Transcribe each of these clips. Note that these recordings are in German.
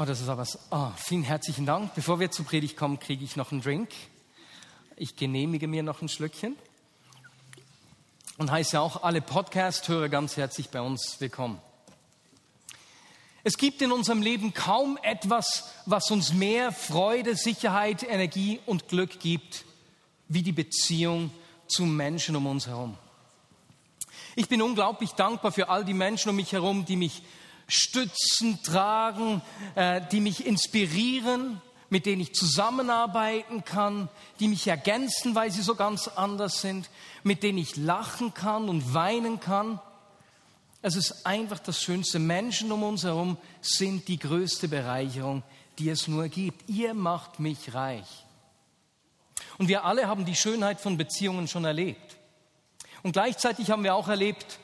Oh, das ist aber so. Oh, vielen herzlichen Dank. Bevor wir zur Predigt kommen, kriege ich noch einen Drink. Ich genehmige mir noch ein Schlückchen. Und heiße auch alle Podcast-Hörer ganz herzlich bei uns willkommen. Es gibt in unserem Leben kaum etwas, was uns mehr Freude, Sicherheit, Energie und Glück gibt, wie die Beziehung zu Menschen um uns herum. Ich bin unglaublich dankbar für all die Menschen um mich herum, die mich stützen, tragen, äh, die mich inspirieren, mit denen ich zusammenarbeiten kann, die mich ergänzen, weil sie so ganz anders sind, mit denen ich lachen kann und weinen kann. Es ist einfach das Schönste. Menschen um uns herum sind die größte Bereicherung, die es nur gibt. Ihr macht mich reich. Und wir alle haben die Schönheit von Beziehungen schon erlebt. Und gleichzeitig haben wir auch erlebt,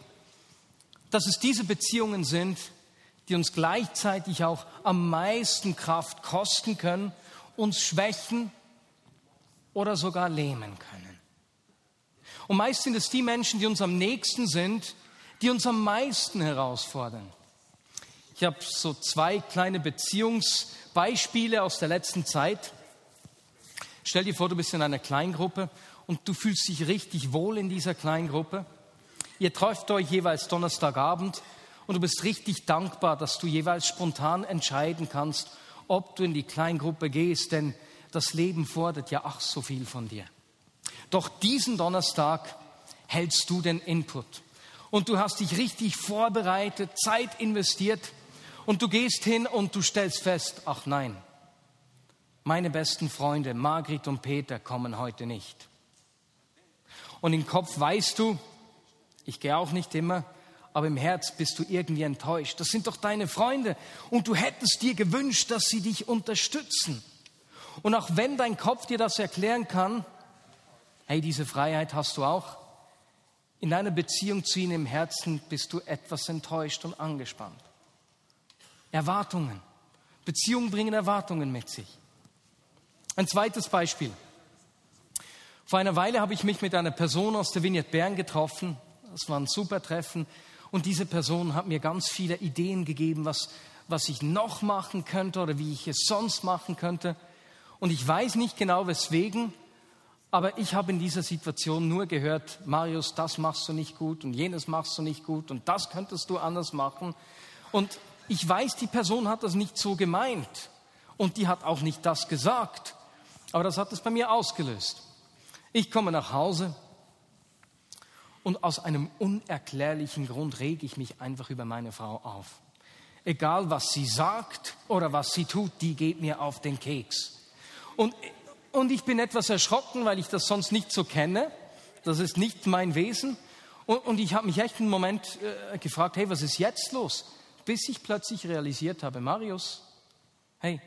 dass es diese Beziehungen sind, die uns gleichzeitig auch am meisten Kraft kosten können, uns schwächen oder sogar lähmen können. Und meist sind es die Menschen, die uns am nächsten sind, die uns am meisten herausfordern. Ich habe so zwei kleine Beziehungsbeispiele aus der letzten Zeit. Stell dir vor, du bist in einer Kleingruppe und du fühlst dich richtig wohl in dieser kleinen Gruppe. Ihr trefft euch jeweils Donnerstagabend und du bist richtig dankbar, dass du jeweils spontan entscheiden kannst, ob du in die Kleingruppe gehst, denn das Leben fordert ja ach so viel von dir. Doch diesen Donnerstag hältst du den Input und du hast dich richtig vorbereitet, Zeit investiert und du gehst hin und du stellst fest, ach nein, meine besten Freunde Margrit und Peter kommen heute nicht und im Kopf weißt du, ich gehe auch nicht immer, aber im Herz bist du irgendwie enttäuscht. Das sind doch deine Freunde und du hättest dir gewünscht, dass sie dich unterstützen. Und auch wenn dein Kopf dir das erklären kann, hey, diese Freiheit hast du auch, in deiner Beziehung zu ihnen im Herzen bist du etwas enttäuscht und angespannt. Erwartungen. Beziehungen bringen Erwartungen mit sich. Ein zweites Beispiel. Vor einer Weile habe ich mich mit einer Person aus der Vignette Bern getroffen. Das war ein super Treffen. Und diese Person hat mir ganz viele Ideen gegeben, was, was ich noch machen könnte oder wie ich es sonst machen könnte. Und ich weiß nicht genau weswegen, aber ich habe in dieser Situation nur gehört, Marius, das machst du nicht gut und jenes machst du nicht gut und das könntest du anders machen. Und ich weiß, die Person hat das nicht so gemeint und die hat auch nicht das gesagt, aber das hat es bei mir ausgelöst. Ich komme nach Hause und aus einem unerklärlichen Grund rege ich mich einfach über meine Frau auf. Egal was sie sagt oder was sie tut, die geht mir auf den Keks. Und, und ich bin etwas erschrocken, weil ich das sonst nicht so kenne. Das ist nicht mein Wesen. Und, und ich habe mich echt einen Moment äh, gefragt, hey, was ist jetzt los? Bis ich plötzlich realisiert habe, Marius, hey,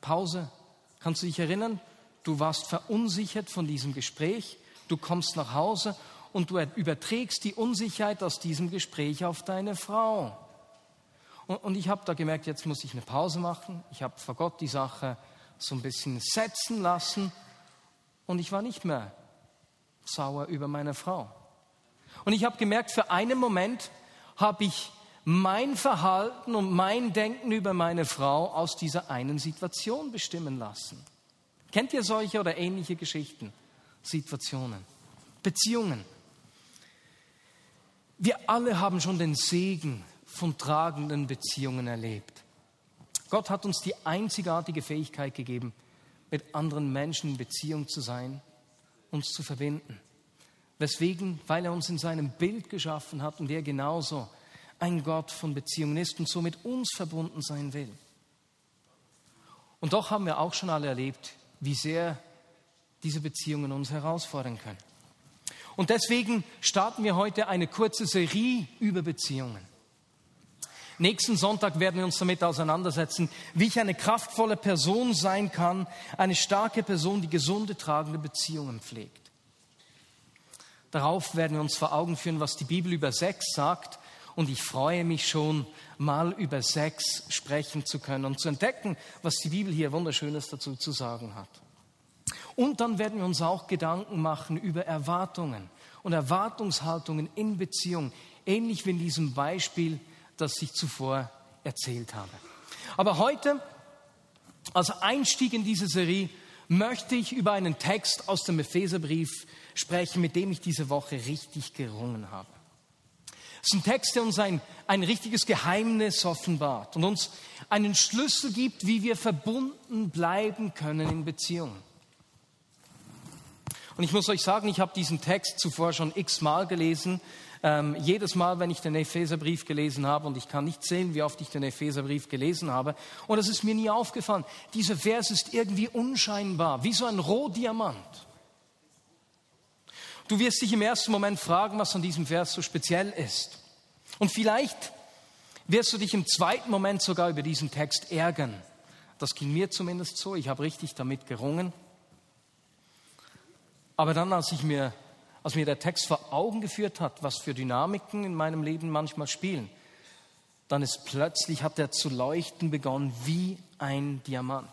Pause. Kannst du dich erinnern? du warst verunsichert von diesem Gespräch, du kommst nach Hause und du überträgst die Unsicherheit aus diesem Gespräch auf deine Frau. Und, und ich habe da gemerkt, jetzt muss ich eine Pause machen. Ich habe vor Gott die Sache so ein bisschen setzen lassen und ich war nicht mehr sauer über meine Frau. Und ich habe gemerkt, für einen Moment habe ich mein Verhalten und mein Denken über meine Frau aus dieser einen Situation bestimmen lassen. Kennt ihr solche oder ähnliche Geschichten, Situationen, Beziehungen? Wir alle haben schon den Segen von tragenden Beziehungen erlebt. Gott hat uns die einzigartige Fähigkeit gegeben, mit anderen Menschen in Beziehung zu sein, uns zu verbinden. Weswegen? Weil er uns in seinem Bild geschaffen hat und er genauso ein Gott von Beziehungen ist und so mit uns verbunden sein will. Und doch haben wir auch schon alle erlebt, wie sehr diese Beziehungen uns herausfordern können. Und deswegen starten wir heute eine kurze Serie über Beziehungen. Nächsten Sonntag werden wir uns damit auseinandersetzen, wie ich eine kraftvolle Person sein kann, eine starke Person, die gesunde, tragende Beziehungen pflegt. Darauf werden wir uns vor Augen führen, was die Bibel über Sex sagt. Und ich freue mich schon, mal über Sex sprechen zu können und zu entdecken, was die Bibel hier Wunderschönes dazu zu sagen hat. Und dann werden wir uns auch Gedanken machen über Erwartungen und Erwartungshaltungen in Beziehung, ähnlich wie in diesem Beispiel, das ich zuvor erzählt habe. Aber heute, als Einstieg in diese Serie, möchte ich über einen Text aus dem Epheserbrief sprechen, mit dem ich diese Woche richtig gerungen habe. Es ist ein Text, der uns ein, ein richtiges Geheimnis offenbart und uns einen Schlüssel gibt, wie wir verbunden bleiben können in Beziehungen. Und ich muss euch sagen, ich habe diesen Text zuvor schon x-mal gelesen. Ähm, jedes Mal, wenn ich den Epheserbrief gelesen habe, und ich kann nicht sehen, wie oft ich den Epheserbrief gelesen habe, und es ist mir nie aufgefallen, dieser Vers ist irgendwie unscheinbar, wie so ein Rohdiamant. Du wirst dich im ersten Moment fragen, was an diesem Vers so speziell ist. Und vielleicht wirst du dich im zweiten Moment sogar über diesen Text ärgern. Das ging mir zumindest so. Ich habe richtig damit gerungen. Aber dann, als, ich mir, als mir der Text vor Augen geführt hat, was für Dynamiken in meinem Leben manchmal spielen, dann ist plötzlich, hat er zu leuchten begonnen wie ein Diamant.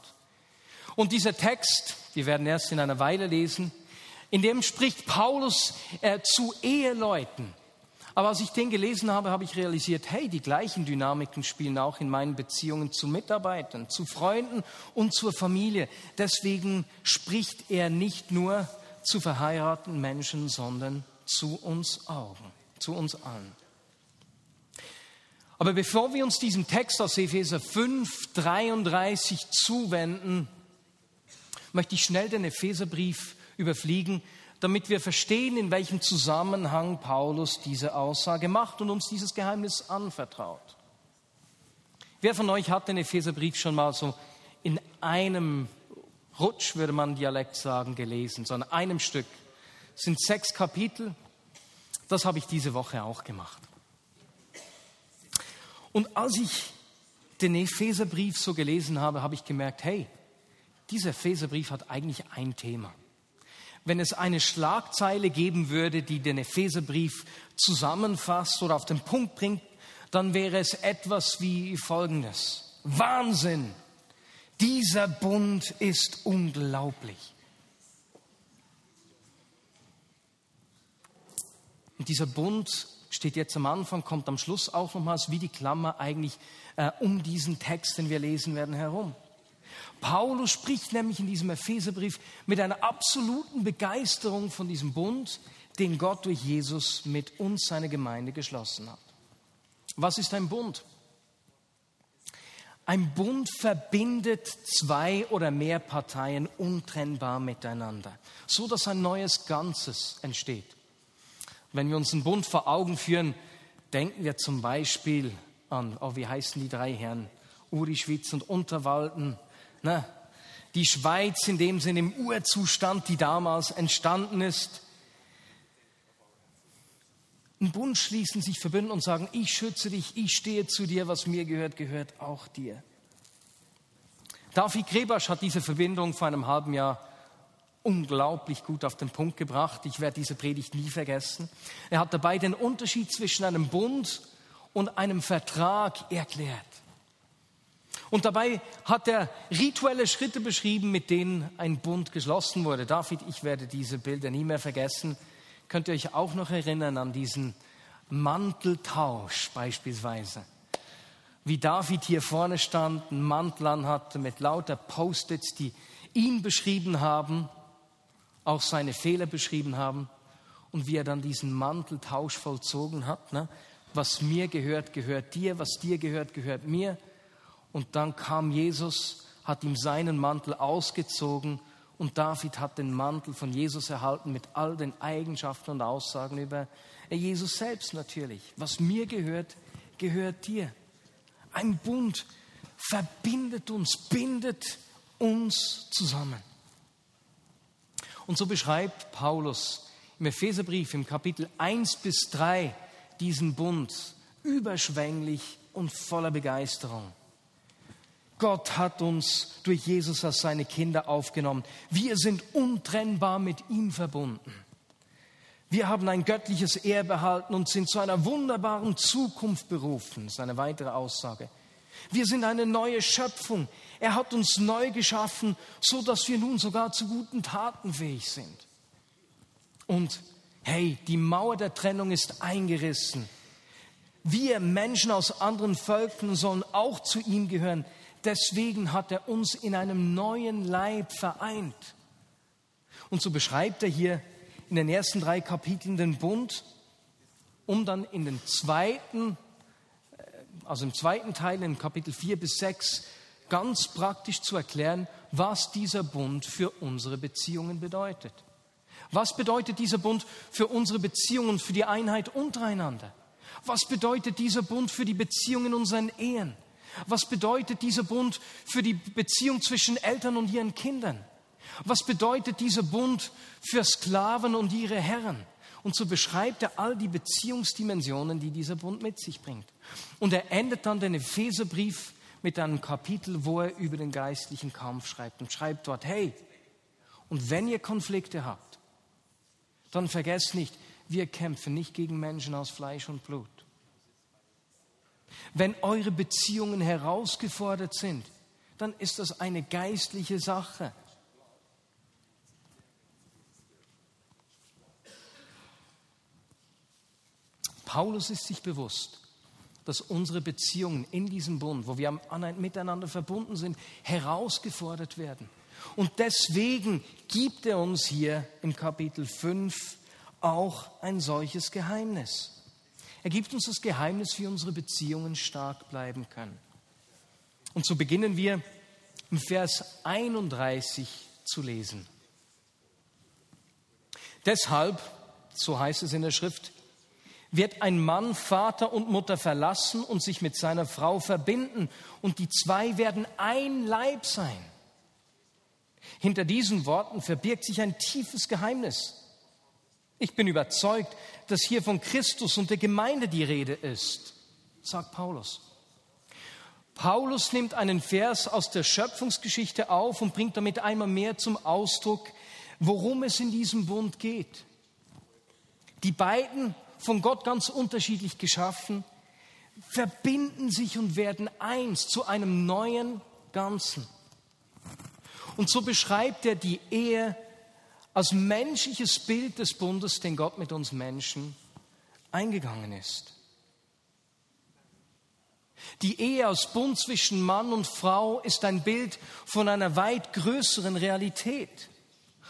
Und dieser Text, wir werden erst in einer Weile lesen, in dem spricht Paulus äh, zu Eheleuten. Aber als ich den gelesen habe, habe ich realisiert, hey, die gleichen Dynamiken spielen auch in meinen Beziehungen zu Mitarbeitern, zu Freunden und zur Familie. Deswegen spricht er nicht nur zu verheirateten Menschen, sondern zu uns Augen, zu uns allen. Aber bevor wir uns diesem Text aus Epheser 5, 33 zuwenden, möchte ich schnell den Epheserbrief überfliegen, damit wir verstehen, in welchem Zusammenhang Paulus diese Aussage macht und uns dieses Geheimnis anvertraut. Wer von euch hat den Epheserbrief schon mal so in einem Rutsch, würde man Dialekt sagen, gelesen, so in einem Stück? Es sind sechs Kapitel. Das habe ich diese Woche auch gemacht. Und als ich den Epheserbrief so gelesen habe, habe ich gemerkt, hey, dieser Epheserbrief hat eigentlich ein Thema wenn es eine Schlagzeile geben würde, die den Epheserbrief zusammenfasst oder auf den Punkt bringt, dann wäre es etwas wie folgendes. Wahnsinn! Dieser Bund ist unglaublich. Und dieser Bund steht jetzt am Anfang, kommt am Schluss auch nochmals wie die Klammer eigentlich äh, um diesen Text, den wir lesen werden, herum. Paulus spricht nämlich in diesem Epheserbrief mit einer absoluten Begeisterung von diesem Bund, den Gott durch Jesus mit uns, seine Gemeinde, geschlossen hat. Was ist ein Bund? Ein Bund verbindet zwei oder mehr Parteien untrennbar miteinander, so dass ein neues Ganzes entsteht. Wenn wir uns einen Bund vor Augen führen, denken wir zum Beispiel an, oh, wie heißen die drei Herren? Uri Schwitz und Unterwalden, na, die Schweiz in dem Sinne im Urzustand, die damals entstanden ist. Einen Bund schließen, sich verbünden und sagen, ich schütze dich, ich stehe zu dir, was mir gehört, gehört auch dir. David Krebasch hat diese Verbindung vor einem halben Jahr unglaublich gut auf den Punkt gebracht. Ich werde diese Predigt nie vergessen. Er hat dabei den Unterschied zwischen einem Bund und einem Vertrag erklärt. Und dabei hat er rituelle Schritte beschrieben, mit denen ein Bund geschlossen wurde. David, ich werde diese Bilder nie mehr vergessen. Könnt ihr euch auch noch erinnern an diesen Manteltausch beispielsweise? Wie David hier vorne stand, einen Mantel anhatte mit lauter Post-its, die ihn beschrieben haben, auch seine Fehler beschrieben haben und wie er dann diesen Manteltausch vollzogen hat. Ne? Was mir gehört, gehört dir, was dir gehört, gehört mir. Und dann kam Jesus, hat ihm seinen Mantel ausgezogen und David hat den Mantel von Jesus erhalten mit all den Eigenschaften und Aussagen über Jesus selbst natürlich. Was mir gehört, gehört dir. Ein Bund verbindet uns, bindet uns zusammen. Und so beschreibt Paulus im Epheserbrief im Kapitel 1 bis 3 diesen Bund überschwänglich und voller Begeisterung. Gott hat uns durch Jesus als seine Kinder aufgenommen. Wir sind untrennbar mit ihm verbunden. Wir haben ein göttliches Erbe erhalten und sind zu einer wunderbaren Zukunft berufen. Das ist eine weitere Aussage. Wir sind eine neue Schöpfung. Er hat uns neu geschaffen, so dass wir nun sogar zu guten Taten fähig sind. Und hey, die Mauer der Trennung ist eingerissen. Wir Menschen aus anderen Völkern sollen auch zu ihm gehören. Deswegen hat er uns in einem neuen Leib vereint. Und so beschreibt er hier in den ersten drei Kapiteln den Bund, um dann in den zweiten, äh, also im zweiten Teil, in Kapitel 4 bis 6, ganz praktisch zu erklären, was dieser Bund für unsere Beziehungen bedeutet. Was bedeutet dieser Bund für unsere Beziehungen, für die Einheit untereinander? Was bedeutet dieser Bund für die Beziehungen in unseren Ehen? Was bedeutet dieser Bund für die Beziehung zwischen Eltern und ihren Kindern? Was bedeutet dieser Bund für Sklaven und ihre Herren? Und so beschreibt er all die Beziehungsdimensionen, die dieser Bund mit sich bringt. Und er endet dann den Epheserbrief mit einem Kapitel, wo er über den geistlichen Kampf schreibt und schreibt dort, hey, und wenn ihr Konflikte habt, dann vergesst nicht, wir kämpfen nicht gegen Menschen aus Fleisch und Blut, wenn eure Beziehungen herausgefordert sind, dann ist das eine geistliche Sache. Paulus ist sich bewusst, dass unsere Beziehungen in diesem Bund, wo wir miteinander verbunden sind, herausgefordert werden. Und deswegen gibt er uns hier im Kapitel 5 auch ein solches Geheimnis. Er gibt uns das Geheimnis, wie unsere Beziehungen stark bleiben können. Und so beginnen wir im Vers 31 zu lesen. Deshalb, so heißt es in der Schrift, wird ein Mann Vater und Mutter verlassen und sich mit seiner Frau verbinden, und die zwei werden ein Leib sein. Hinter diesen Worten verbirgt sich ein tiefes Geheimnis. Ich bin überzeugt, dass hier von Christus und der Gemeinde die Rede ist, sagt Paulus. Paulus nimmt einen Vers aus der Schöpfungsgeschichte auf und bringt damit einmal mehr zum Ausdruck, worum es in diesem Bund geht. Die beiden, von Gott ganz unterschiedlich geschaffen, verbinden sich und werden eins zu einem neuen Ganzen. Und so beschreibt er die Ehe als menschliches Bild des Bundes, den Gott mit uns Menschen eingegangen ist. Die Ehe als Bund zwischen Mann und Frau ist ein Bild von einer weit größeren Realität.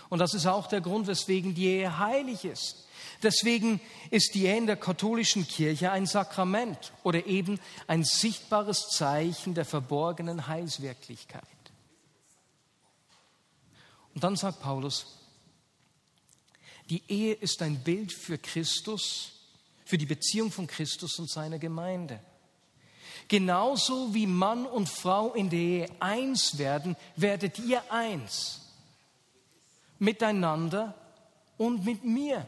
Und das ist auch der Grund, weswegen die Ehe heilig ist. Deswegen ist die Ehe in der katholischen Kirche ein Sakrament oder eben ein sichtbares Zeichen der verborgenen Heilswirklichkeit. Und dann sagt Paulus, die Ehe ist ein Bild für Christus, für die Beziehung von Christus und seiner Gemeinde. Genauso wie Mann und Frau in der Ehe eins werden, werdet ihr eins. Miteinander und mit mir.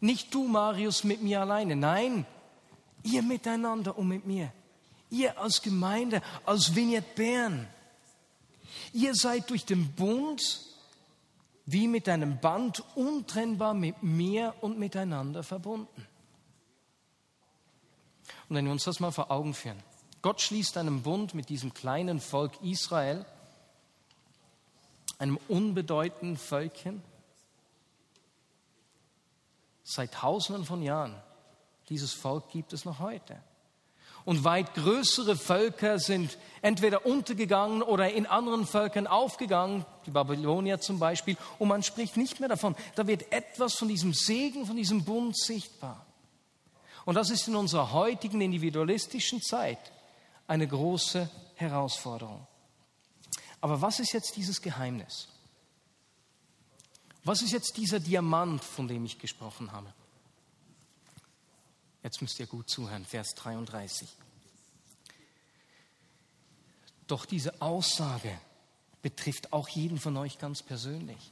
Nicht du, Marius, mit mir alleine. Nein, ihr miteinander und mit mir. Ihr als Gemeinde, als Vignette Bern. Ihr seid durch den Bund wie mit einem Band untrennbar mit mir und miteinander verbunden. Und wenn wir uns das mal vor Augen führen, Gott schließt einen Bund mit diesem kleinen Volk Israel, einem unbedeutenden Völkchen, seit Tausenden von Jahren. Dieses Volk gibt es noch heute. Und weit größere Völker sind entweder untergegangen oder in anderen Völkern aufgegangen, die Babylonier zum Beispiel, und man spricht nicht mehr davon. Da wird etwas von diesem Segen, von diesem Bund sichtbar. Und das ist in unserer heutigen individualistischen Zeit eine große Herausforderung. Aber was ist jetzt dieses Geheimnis? Was ist jetzt dieser Diamant, von dem ich gesprochen habe? Jetzt müsst ihr gut zuhören, Vers 33. Doch diese Aussage betrifft auch jeden von euch ganz persönlich.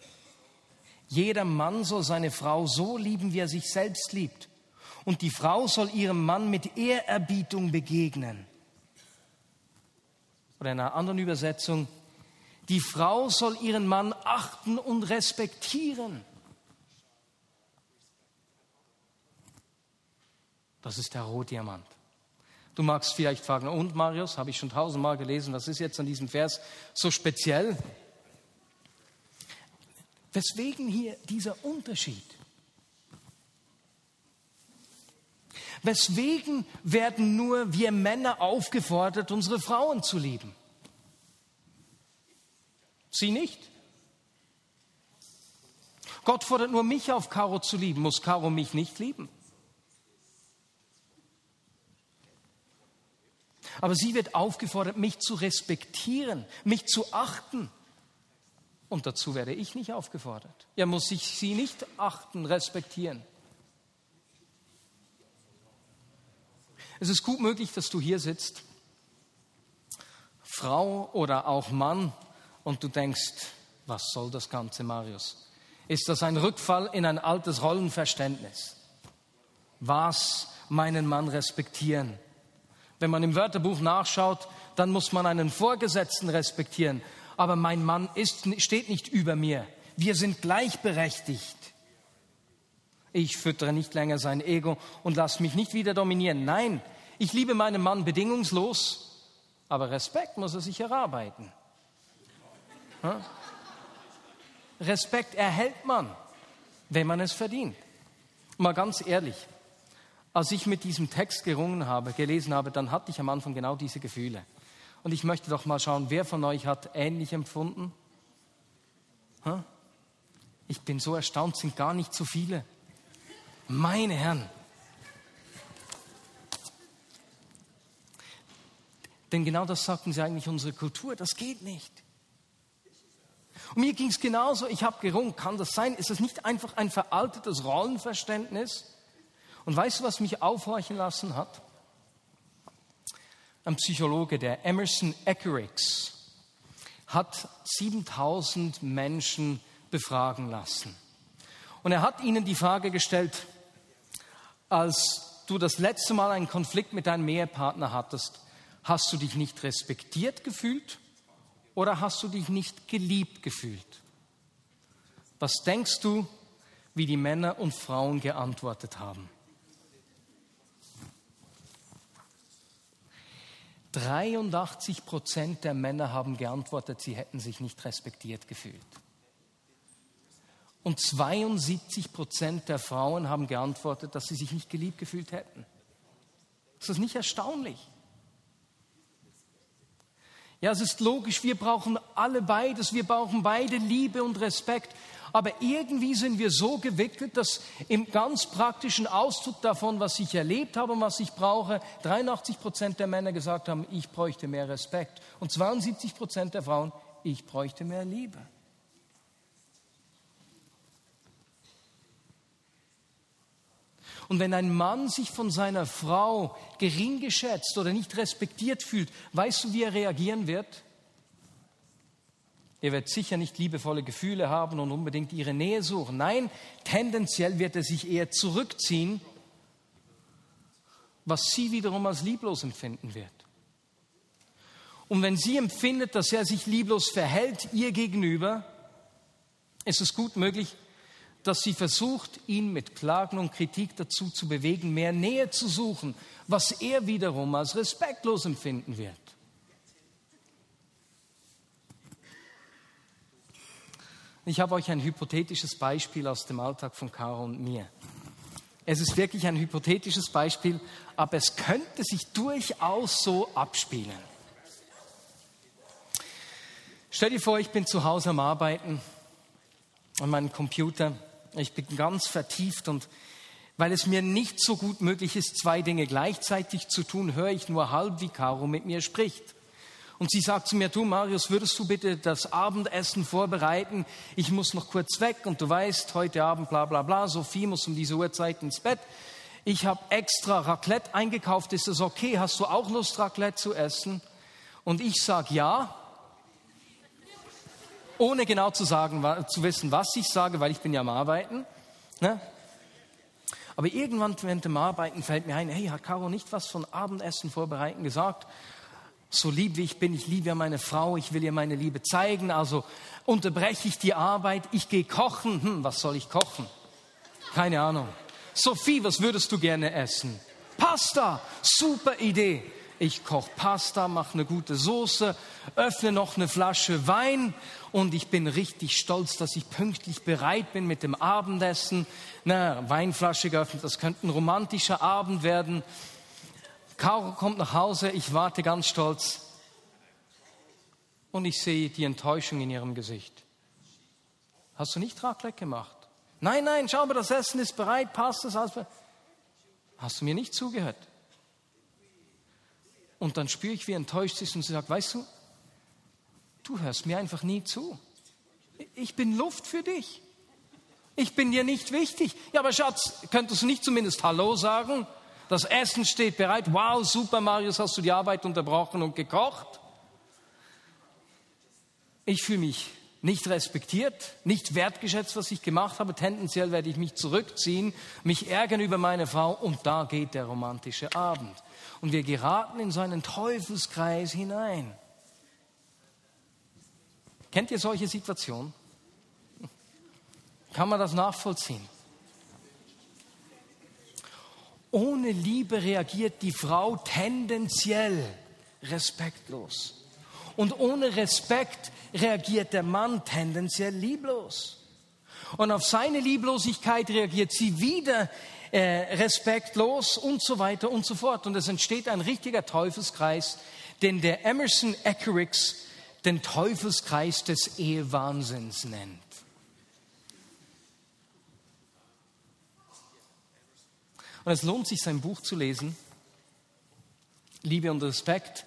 Jeder Mann soll seine Frau so lieben, wie er sich selbst liebt. Und die Frau soll ihrem Mann mit Ehrerbietung begegnen. Oder in einer anderen Übersetzung, die Frau soll ihren Mann achten und respektieren. Das ist der Rohdiamant. Du magst vielleicht fragen, und Marius, habe ich schon tausendmal gelesen, was ist jetzt an diesem Vers so speziell? Weswegen hier dieser Unterschied? Weswegen werden nur wir Männer aufgefordert, unsere Frauen zu lieben? Sie nicht? Gott fordert nur mich auf, Caro zu lieben. Muss Caro mich nicht lieben? Aber sie wird aufgefordert, mich zu respektieren, mich zu achten. Und dazu werde ich nicht aufgefordert. Ja, muss ich sie nicht achten, respektieren. Es ist gut möglich, dass du hier sitzt, Frau oder auch Mann, und du denkst, was soll das Ganze, Marius? Ist das ein Rückfall in ein altes Rollenverständnis? Was meinen Mann respektieren? Wenn man im Wörterbuch nachschaut, dann muss man einen Vorgesetzten respektieren. Aber mein Mann ist, steht nicht über mir. Wir sind gleichberechtigt. Ich füttere nicht länger sein Ego und lasse mich nicht wieder dominieren. Nein, ich liebe meinen Mann bedingungslos, aber Respekt muss er sich erarbeiten. Respekt erhält man, wenn man es verdient. Mal ganz ehrlich, als ich mit diesem Text gerungen habe, gelesen habe, dann hatte ich am Anfang genau diese Gefühle. Und ich möchte doch mal schauen, wer von euch hat ähnlich empfunden? Ich bin so erstaunt, sind gar nicht so viele. Meine Herren. Denn genau das sagten sie eigentlich unsere Kultur, das geht nicht. Und mir ging es genauso, ich habe gerungen, kann das sein? Ist das nicht einfach ein veraltetes Rollenverständnis? Und weißt du, was mich aufhorchen lassen hat? Ein Psychologe, der Emerson Eckerix, hat 7000 Menschen befragen lassen. Und er hat ihnen die Frage gestellt, als du das letzte Mal einen Konflikt mit deinem Ehepartner hattest, hast du dich nicht respektiert gefühlt oder hast du dich nicht geliebt gefühlt? Was denkst du, wie die Männer und Frauen geantwortet haben? 83 Prozent der Männer haben geantwortet, sie hätten sich nicht respektiert gefühlt. Und 72 Prozent der Frauen haben geantwortet, dass sie sich nicht geliebt gefühlt hätten. Ist das nicht erstaunlich? Ja, es ist logisch, wir brauchen alle beides, wir brauchen beide Liebe und Respekt. Aber irgendwie sind wir so gewickelt, dass im ganz praktischen Ausdruck davon, was ich erlebt habe und was ich brauche, 83 Prozent der Männer gesagt haben, ich bräuchte mehr Respekt. Und 72 Prozent der Frauen, ich bräuchte mehr Liebe. Und wenn ein Mann sich von seiner Frau gering geschätzt oder nicht respektiert fühlt, weißt du, wie er reagieren wird? Er wird sicher nicht liebevolle Gefühle haben und unbedingt ihre Nähe suchen. Nein, tendenziell wird er sich eher zurückziehen, was sie wiederum als lieblos empfinden wird. Und wenn sie empfindet, dass er sich lieblos verhält ihr gegenüber, ist es gut möglich, dass sie versucht, ihn mit Klagen und Kritik dazu zu bewegen, mehr Nähe zu suchen, was er wiederum als respektlos empfinden wird. Ich habe euch ein hypothetisches Beispiel aus dem Alltag von Caro und mir. Es ist wirklich ein hypothetisches Beispiel, aber es könnte sich durchaus so abspielen. Stell dir vor, ich bin zu Hause am Arbeiten an meinem Computer ich bin ganz vertieft und weil es mir nicht so gut möglich ist, zwei Dinge gleichzeitig zu tun, höre ich nur halb, wie Caro mit mir spricht. Und sie sagt zu mir, du Marius, würdest du bitte das Abendessen vorbereiten? Ich muss noch kurz weg und du weißt, heute Abend bla bla bla, Sophie muss um diese Uhrzeit ins Bett. Ich habe extra Raclette eingekauft, ist das okay? Hast du auch Lust, Raclette zu essen? Und ich sage ja ohne genau zu sagen, zu wissen, was ich sage, weil ich bin ja am Arbeiten. Ne? Aber irgendwann während dem Arbeiten fällt mir ein, hey, hat Caro nicht was von Abendessen vorbereiten gesagt? so lieb wie ich bin, ich liebe ja meine Frau, ich will ihr meine Liebe zeigen, also unterbreche ich die Arbeit, ich gehe kochen. Hm, was soll ich kochen? Keine Ahnung. Sophie, was würdest du gerne essen? Pasta, super Idee. Ich koche Pasta, mache eine gute Soße, öffne noch eine Flasche Wein und ich bin richtig stolz, dass ich pünktlich bereit bin mit dem Abendessen. Na, Weinflasche geöffnet, das könnte ein romantischer Abend werden. Caro kommt nach Hause, ich warte ganz stolz und ich sehe die Enttäuschung in ihrem Gesicht. Hast du nicht Raclette gemacht? Nein, nein, schau mal, das Essen ist bereit, passt das alles? Hast du mir nicht zugehört? Und dann spüre ich, wie enttäuscht sie ist und sie sagt, weißt du, du hörst mir einfach nie zu. Ich bin Luft für dich. Ich bin dir nicht wichtig. Ja, aber Schatz, könntest du nicht zumindest Hallo sagen? Das Essen steht bereit. Wow, super, Marius, hast du die Arbeit unterbrochen und gekocht? Ich fühle mich nicht respektiert, nicht wertgeschätzt, was ich gemacht habe. Tendenziell werde ich mich zurückziehen, mich ärgern über meine Frau und da geht der romantische Abend. Und wir geraten in so einen Teufelskreis hinein. Kennt ihr solche Situationen? Kann man das nachvollziehen? Ohne Liebe reagiert die Frau tendenziell respektlos. Und ohne Respekt reagiert der Mann tendenziell lieblos. Und auf seine Lieblosigkeit reagiert sie wieder äh, respektlos und so weiter und so fort. Und es entsteht ein richtiger Teufelskreis, den der Emerson Eckerix den Teufelskreis des Ehewahnsinns nennt. Und es lohnt sich, sein Buch zu lesen. Liebe und Respekt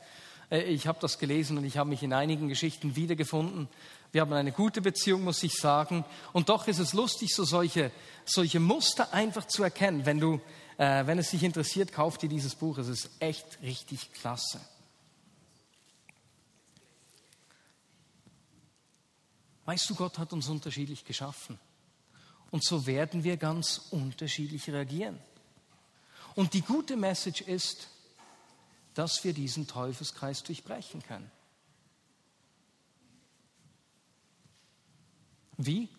ich habe das gelesen und ich habe mich in einigen Geschichten wiedergefunden. Wir haben eine gute Beziehung, muss ich sagen. Und doch ist es lustig, so solche, solche Muster einfach zu erkennen. Wenn, du, äh, wenn es dich interessiert, kauf dir dieses Buch. Es ist echt richtig klasse. Weißt du, Gott hat uns unterschiedlich geschaffen. Und so werden wir ganz unterschiedlich reagieren. Und die gute Message ist, dass wir diesen Teufelskreis durchbrechen können. Wie?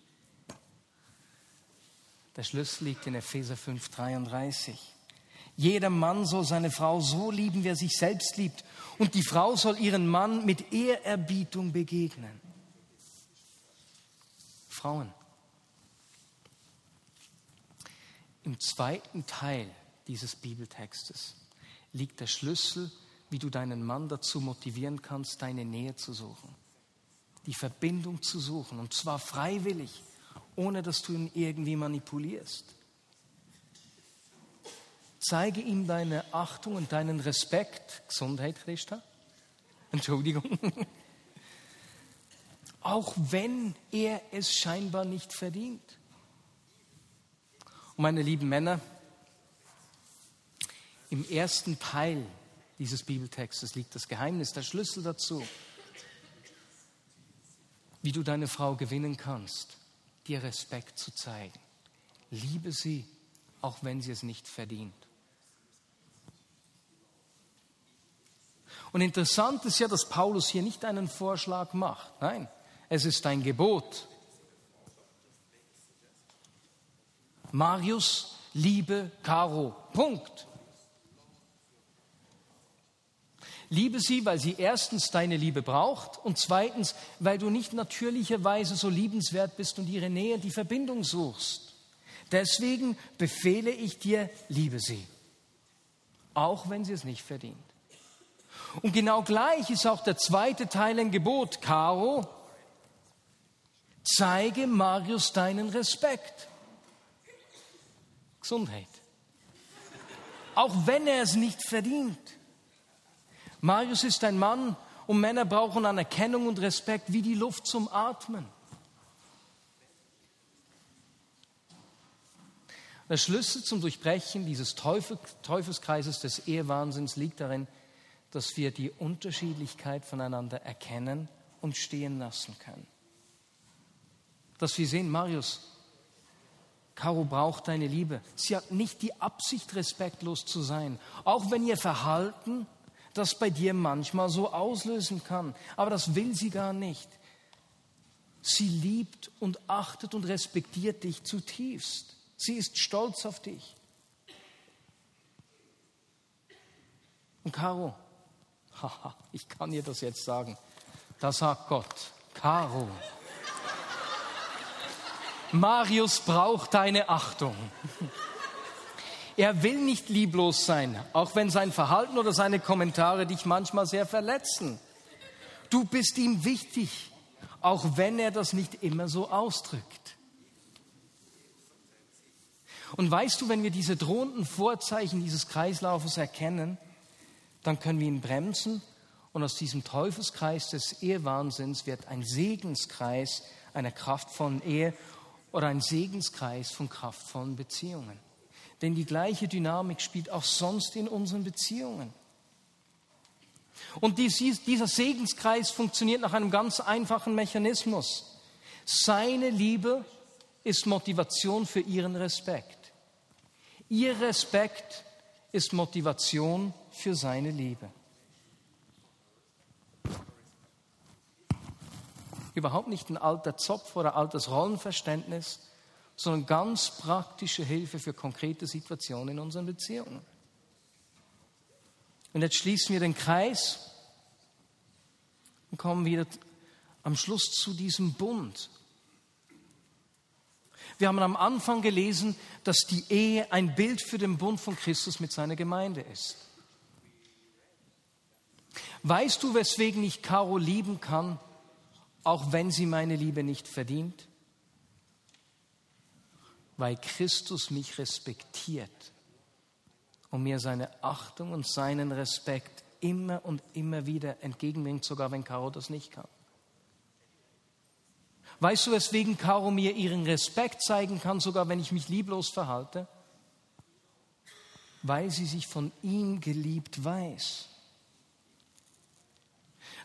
Der Schlüssel liegt in Epheser 5, 33. Jeder Mann soll seine Frau so lieben, wie er sich selbst liebt. Und die Frau soll ihren Mann mit Ehrerbietung begegnen. Frauen. Im zweiten Teil dieses Bibeltextes liegt der Schlüssel, wie du deinen Mann dazu motivieren kannst, deine Nähe zu suchen, die Verbindung zu suchen, und zwar freiwillig, ohne dass du ihn irgendwie manipulierst. Zeige ihm deine Achtung und deinen Respekt. Gesundheit, Christa. Entschuldigung. Auch wenn er es scheinbar nicht verdient. Und meine lieben Männer, im ersten Teil dieses Bibeltextes liegt das Geheimnis, der Schlüssel dazu, wie du deine Frau gewinnen kannst, dir Respekt zu zeigen. Liebe sie, auch wenn sie es nicht verdient. Und interessant ist ja, dass Paulus hier nicht einen Vorschlag macht. Nein, es ist ein Gebot. Marius, liebe Caro. Punkt. Liebe sie, weil sie erstens deine Liebe braucht und zweitens, weil du nicht natürlicherweise so liebenswert bist und ihre Nähe, die Verbindung suchst. Deswegen befehle ich dir, liebe sie, auch wenn sie es nicht verdient. Und genau gleich ist auch der zweite Teil ein Gebot. Caro, zeige Marius deinen Respekt. Gesundheit. Auch wenn er es nicht verdient. Marius ist ein Mann und Männer brauchen Anerkennung und Respekt wie die Luft zum Atmen. Der Schlüssel zum Durchbrechen dieses Teufel, Teufelskreises des Ehewahnsinns liegt darin, dass wir die Unterschiedlichkeit voneinander erkennen und stehen lassen können. Dass wir sehen, Marius, Caro braucht deine Liebe. Sie hat nicht die Absicht, respektlos zu sein. Auch wenn ihr Verhalten das bei dir manchmal so auslösen kann. Aber das will sie gar nicht. Sie liebt und achtet und respektiert dich zutiefst. Sie ist stolz auf dich. Und Caro, haha, ich kann ihr das jetzt sagen, da sagt Gott, Caro, Marius braucht deine Achtung. Er will nicht lieblos sein, auch wenn sein Verhalten oder seine Kommentare dich manchmal sehr verletzen. Du bist ihm wichtig, auch wenn er das nicht immer so ausdrückt. Und weißt du, wenn wir diese drohenden Vorzeichen dieses Kreislaufes erkennen, dann können wir ihn bremsen und aus diesem Teufelskreis des Ehewahnsinns wird ein Segenskreis einer kraftvollen Ehe oder ein Segenskreis von kraftvollen Beziehungen. Denn die gleiche Dynamik spielt auch sonst in unseren Beziehungen. Und dieser Segenskreis funktioniert nach einem ganz einfachen Mechanismus. Seine Liebe ist Motivation für ihren Respekt. Ihr Respekt ist Motivation für seine Liebe. Überhaupt nicht ein alter Zopf oder altes Rollenverständnis, sondern ganz praktische Hilfe für konkrete Situationen in unseren Beziehungen. Und jetzt schließen wir den Kreis und kommen wieder am Schluss zu diesem Bund. Wir haben am Anfang gelesen, dass die Ehe ein Bild für den Bund von Christus mit seiner Gemeinde ist. Weißt du, weswegen ich Caro lieben kann, auch wenn sie meine Liebe nicht verdient? Weil Christus mich respektiert und mir seine Achtung und seinen Respekt immer und immer wieder entgegenbringt, sogar wenn Caro das nicht kann. Weißt du, weswegen Caro mir ihren Respekt zeigen kann, sogar wenn ich mich lieblos verhalte? Weil sie sich von ihm geliebt weiß.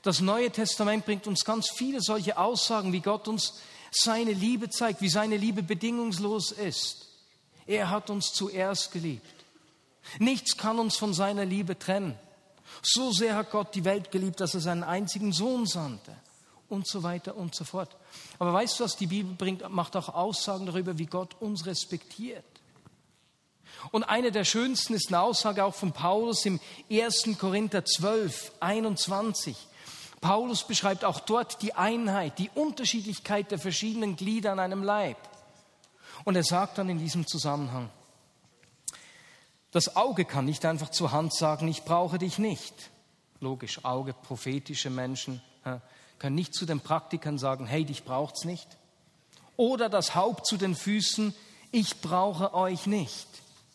Das Neue Testament bringt uns ganz viele solche Aussagen, wie Gott uns seine Liebe zeigt, wie seine Liebe bedingungslos ist. Er hat uns zuerst geliebt. Nichts kann uns von seiner Liebe trennen. So sehr hat Gott die Welt geliebt, dass er seinen einzigen Sohn sandte. Und so weiter und so fort. Aber weißt du, was die Bibel bringt? Macht auch Aussagen darüber, wie Gott uns respektiert. Und eine der schönsten ist eine Aussage auch von Paulus im 1. Korinther 12, 21. Paulus beschreibt auch dort die Einheit, die Unterschiedlichkeit der verschiedenen Glieder an einem Leib. Und er sagt dann in diesem Zusammenhang, das Auge kann nicht einfach zur Hand sagen, ich brauche dich nicht. Logisch, Auge, prophetische Menschen können nicht zu den Praktikern sagen, hey, dich braucht's nicht. Oder das Haupt zu den Füßen, ich brauche euch nicht.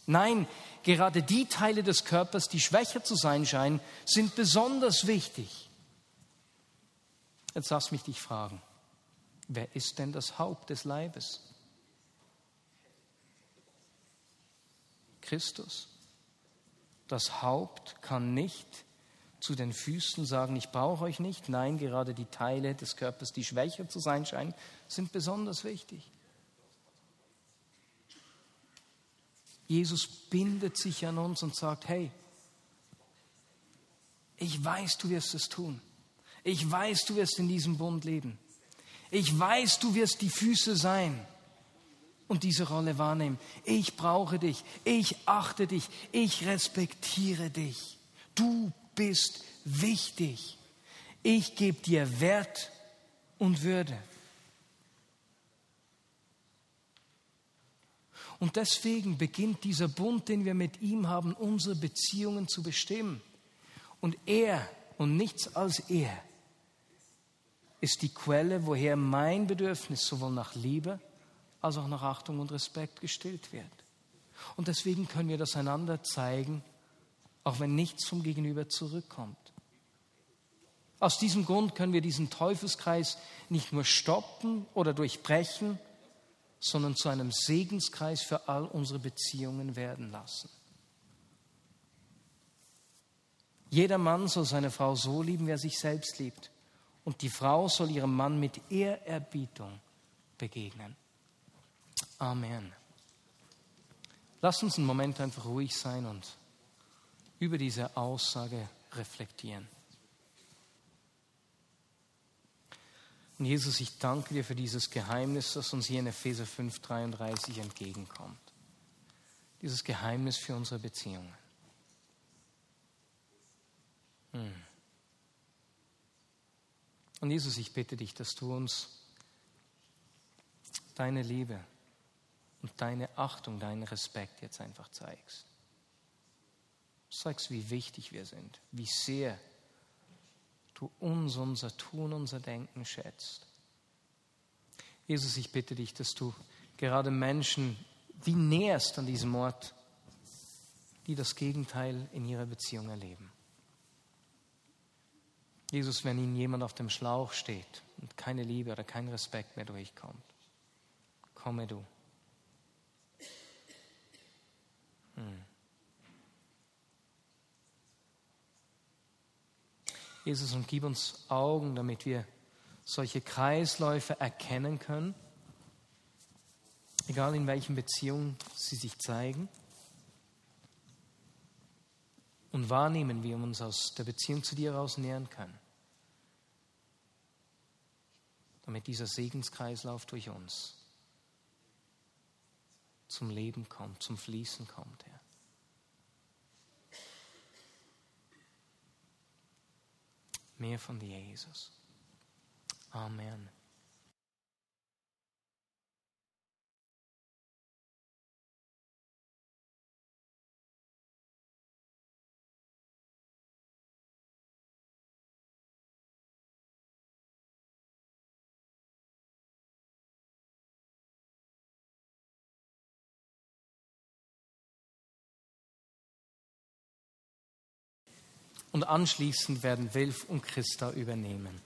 Nein, gerade die Teile des Körpers, die schwächer zu sein scheinen, sind besonders wichtig. Jetzt lass mich dich fragen, wer ist denn das Haupt des Leibes? Christus. Das Haupt kann nicht zu den Füßen sagen, ich brauche euch nicht. Nein, gerade die Teile des Körpers, die schwächer zu sein scheinen, sind besonders wichtig. Jesus bindet sich an uns und sagt, hey, ich weiß, du wirst es tun. Ich weiß, du wirst in diesem Bund leben. Ich weiß, du wirst die Füße sein und diese Rolle wahrnehmen. Ich brauche dich. Ich achte dich. Ich respektiere dich. Du bist wichtig. Ich gebe dir Wert und Würde. Und deswegen beginnt dieser Bund, den wir mit ihm haben, unsere Beziehungen zu bestimmen. Und er und nichts als er ist die Quelle, woher mein Bedürfnis sowohl nach Liebe als auch nach Achtung und Respekt gestillt wird. Und deswegen können wir das einander zeigen, auch wenn nichts vom Gegenüber zurückkommt. Aus diesem Grund können wir diesen Teufelskreis nicht nur stoppen oder durchbrechen, sondern zu einem Segenskreis für all unsere Beziehungen werden lassen. Jeder Mann soll seine Frau so lieben, wie er sich selbst liebt und die Frau soll ihrem Mann mit Ehrerbietung begegnen. Amen. Lass uns einen Moment einfach ruhig sein und über diese Aussage reflektieren. Und Jesus, ich danke dir für dieses Geheimnis, das uns hier in Epheser 5,33 entgegenkommt. Dieses Geheimnis für unsere Beziehungen. Hm. Und Jesus, ich bitte dich, dass du uns deine Liebe und deine Achtung, deinen Respekt jetzt einfach zeigst. Zeigst, wie wichtig wir sind, wie sehr du uns, unser Tun, unser Denken schätzt. Jesus, ich bitte dich, dass du gerade Menschen wie näherst an diesem Ort, die das Gegenteil in ihrer Beziehung erleben. Jesus, wenn ihnen jemand auf dem Schlauch steht und keine Liebe oder kein Respekt mehr durchkommt, komme du. Hm. Jesus, und gib uns Augen, damit wir solche Kreisläufe erkennen können, egal in welchen Beziehungen sie sich zeigen, und wahrnehmen, wie wir uns aus der Beziehung zu dir heraus nähern können, damit dieser Segenskreislauf durch uns zum Leben kommt, zum Fließen kommt, Herr. Mehr von dir, Jesus. Amen. Und anschließend werden Wilf und Christa übernehmen.